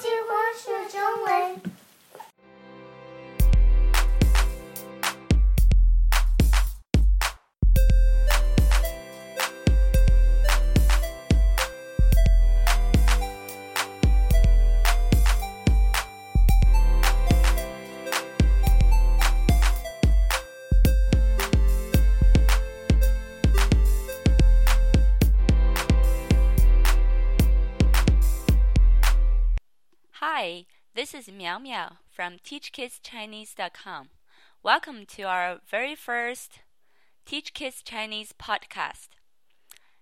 喜欢学中文。this is Miao Miao from TeachKidsChinese.com. Welcome to our very first Teach Kids Chinese podcast.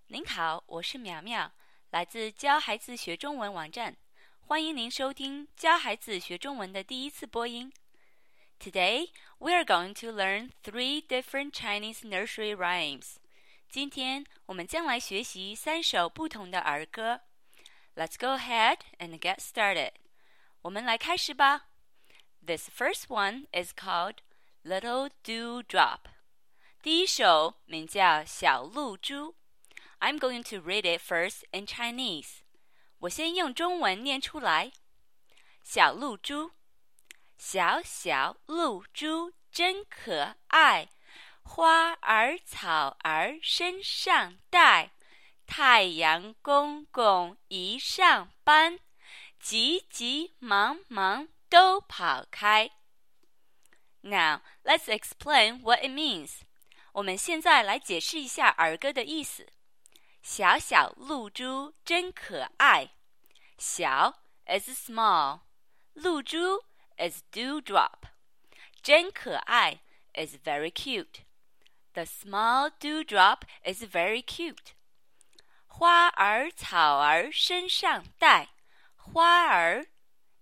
您好，我是苗苗，来自教孩子学中文网站，欢迎您收听教孩子学中文的第一次播音。Today we are going to learn three different Chinese nursery rhymes. 今天我们将来学习三首不同的儿歌。Let's go ahead and get started. 我们来开始吧。This first one is called Little Dewdrop。第一首名叫小露珠。I'm going to read it first in Chinese。我先用中文念出来。小露珠，小小露珠真可爱，花儿草儿身上带，太阳公公一上班。急急忙忙都跑开。Now let's explain what it means. 我们现在来解释一下儿歌的意思。小小露珠真可爱。小 is small，露珠 is dewdrop，真可爱 is very cute。The small dewdrop is very cute。花儿草儿身上带。 花儿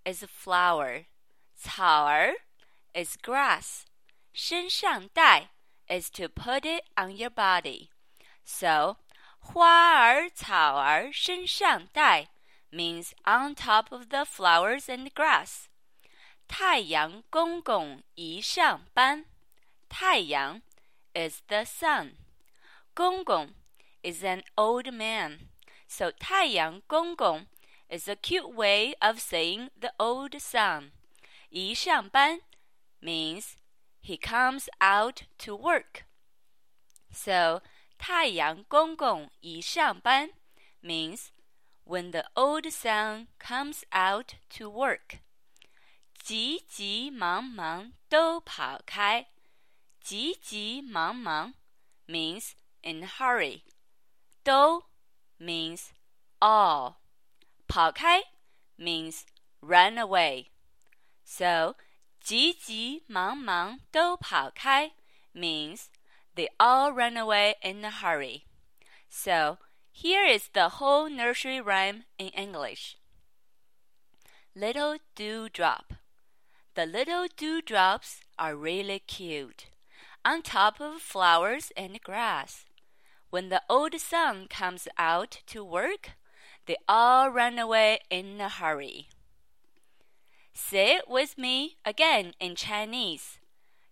is a flower，草儿 is grass，身上带 is to put it on your body。So 花儿草儿身上带 means on top of the flowers and grass。太阳公公一上班，太阳 is the sun，公公 is an old man。So 太阳公公 is a cute way of saying the old sun. 一上班 means he comes out to work. So 太阳公公一上班 means when the old sun comes out to work. 急急忙忙都跑开。急急忙忙 means in a hurry. 都 means all. 跑开 means run away. So 急急忙忙都跑开 means they all run away in a hurry. So here is the whole nursery rhyme in English. Little dewdrop. The little dewdrops are really cute on top of flowers and grass. When the old sun comes out to work, they all ran away in a hurry. Say it with me again in Chinese.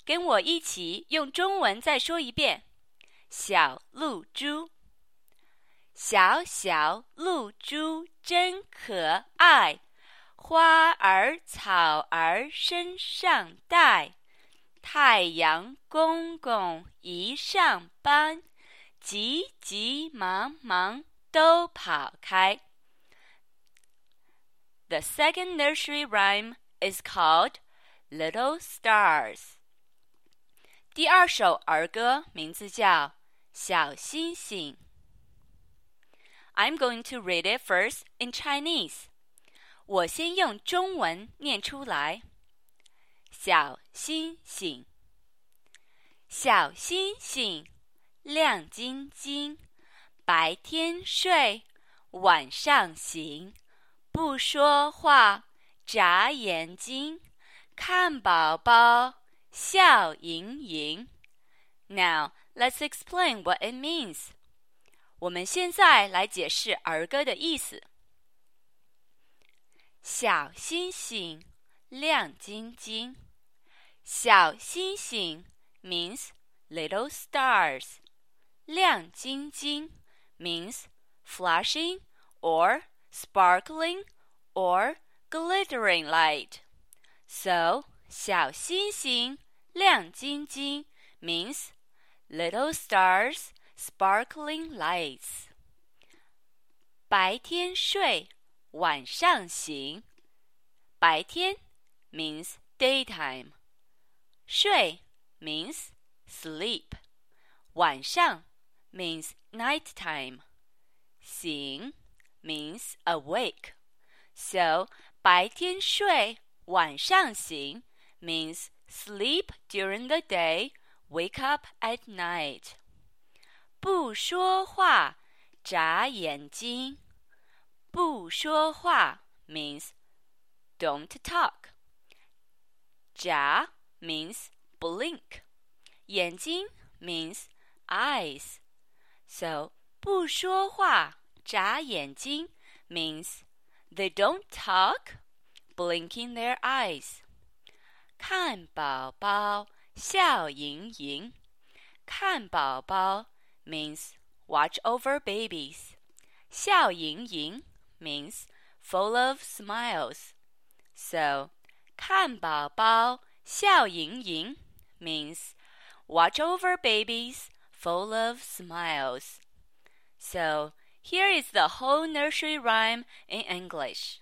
跟我一起用中文再说一遍。小露珠，小小露珠真可爱，花儿草儿身上带。太阳公公一上班，急急忙忙都跑开。The second nursery rhyme is called Little Stars. 第二首儿歌名字叫《小星星》。I'm going to read it first in Chinese. 我先用中文念出来。小星星，小星星，亮晶晶。 白天睡，晚上醒，不说话，眨眼睛，看宝宝笑盈盈。Now let's explain what it means. 我们现在来解释儿歌的意思。小星星亮晶晶，小星星 means little stars，亮晶晶。means flashing or sparkling or glittering light. So 小星星亮晶晶 means little stars sparkling lights. 白天睡，晚上醒。白天 means daytime. 睡 means sleep. 晚上 means nighttime. 醒 means awake. So 白天睡，晚上醒 means sleep during the day, wake up at night. 不说话，眨眼睛。不说话 means don't talk. 眨 means blink. 眼睛 means eyes. So 不说话，眨眼睛 means they don't talk, blinking their eyes. 看宝宝笑盈盈，看宝宝 means watch over babies. 笑盈盈 means full of smiles. So 看宝宝笑盈盈 means watch over babies full of smiles. So here is the whole nursery rhyme in English.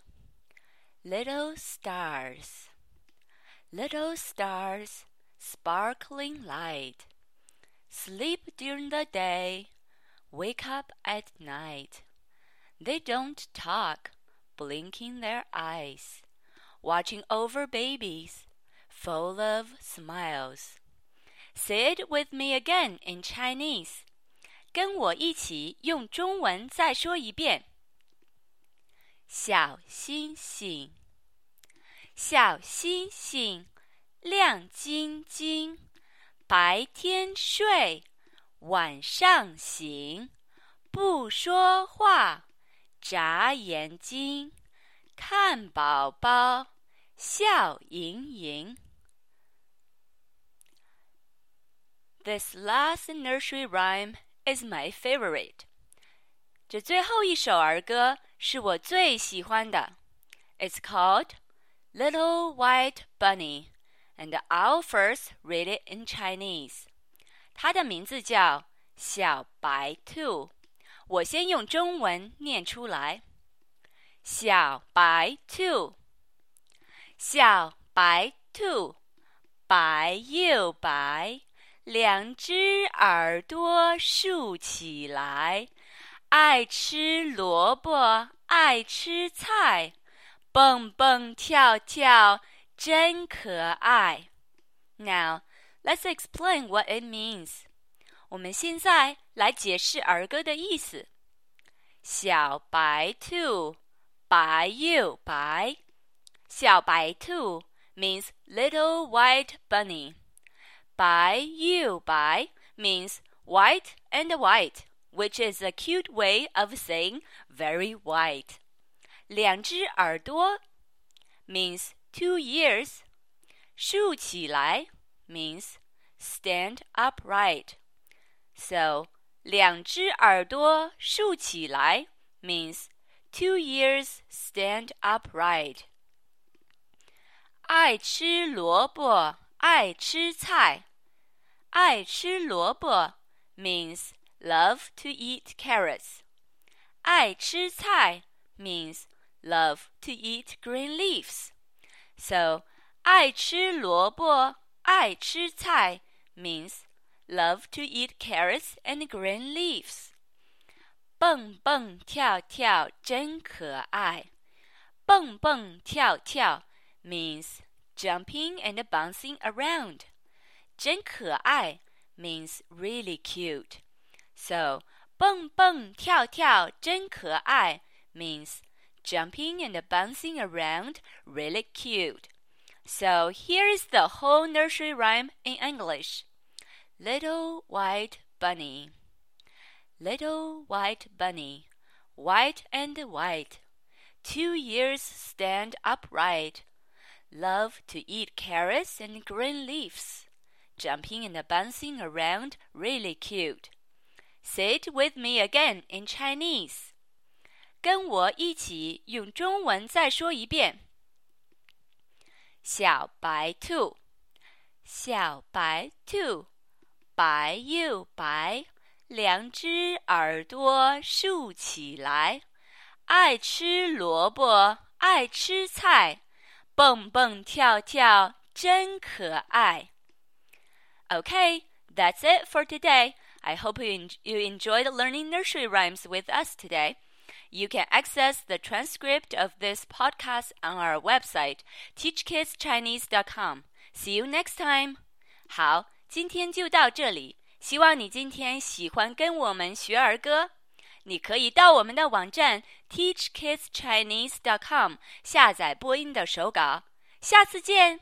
Little stars, little stars, sparkling light. Sleep during the day, wake up at night. They don't talk, blinking their eyes, watching over babies, full of smiles. Say it with me again in Chinese. 跟我一起用中文再说一遍。小星星，小星星，亮晶晶。白天睡，晚上醒，不说话，眨眼睛，看宝宝，笑盈盈。This last nursery rhyme is my favorite. 这最后一首儿歌是我最喜欢的。It's called Little White Bunny and I'll first read it in Chinese. 它的名字叫小白兔。我先用中文念出来。小白兔，小白兔，白又白， 两只耳朵竖起来，爱吃萝卜，爱吃菜，蹦蹦跳跳。真可爱。Now let's explain what it means. 我们现在来解释儿歌的意思。小白兔，白又白。小白兔 means little white bunny. 白又白 means white and white, which is a cute way of saying very white. 两只耳朵 means two years. 竖起来 means stand upright. So 两只耳朵竖起来 means two years stand upright. 爱吃萝卜， 爱吃菜。爱吃萝卜 means love to eat carrots. 爱吃菜 means love to eat green leaves. So 爱吃萝卜，爱吃菜 means love to eat carrots and green leaves. 蹦蹦跳跳真可爱。蹦蹦跳跳 means jumping and bouncing around. 真可爱 means really cute. So 蹦蹦跳跳真可爱 means jumping and bouncing around, really cute. So here is the whole nursery rhyme in English. Little white bunny. Little white bunny, white and white. Two ears stand upright. Love to eat carrots and green leaves. Jumping and bouncing around, really cute. Say it with me again in Chinese. 跟我一起用中文再说一遍。 小白兔，小白兔，白又白，两只耳朵竖起来，爱吃萝卜，爱吃菜， 蹦蹦跳跳真可爱。Okay, that's it for today. I hope you, you enjoyed learning nursery rhymes with us today. You can access the transcript of this podcast on our website, teachkidschinese.com. See you next time. 好，今天就到这里。希望你今天喜欢跟我们学儿歌。你可以到我们的网站 teachkidschinese.com 下载播音的手稿。下次见。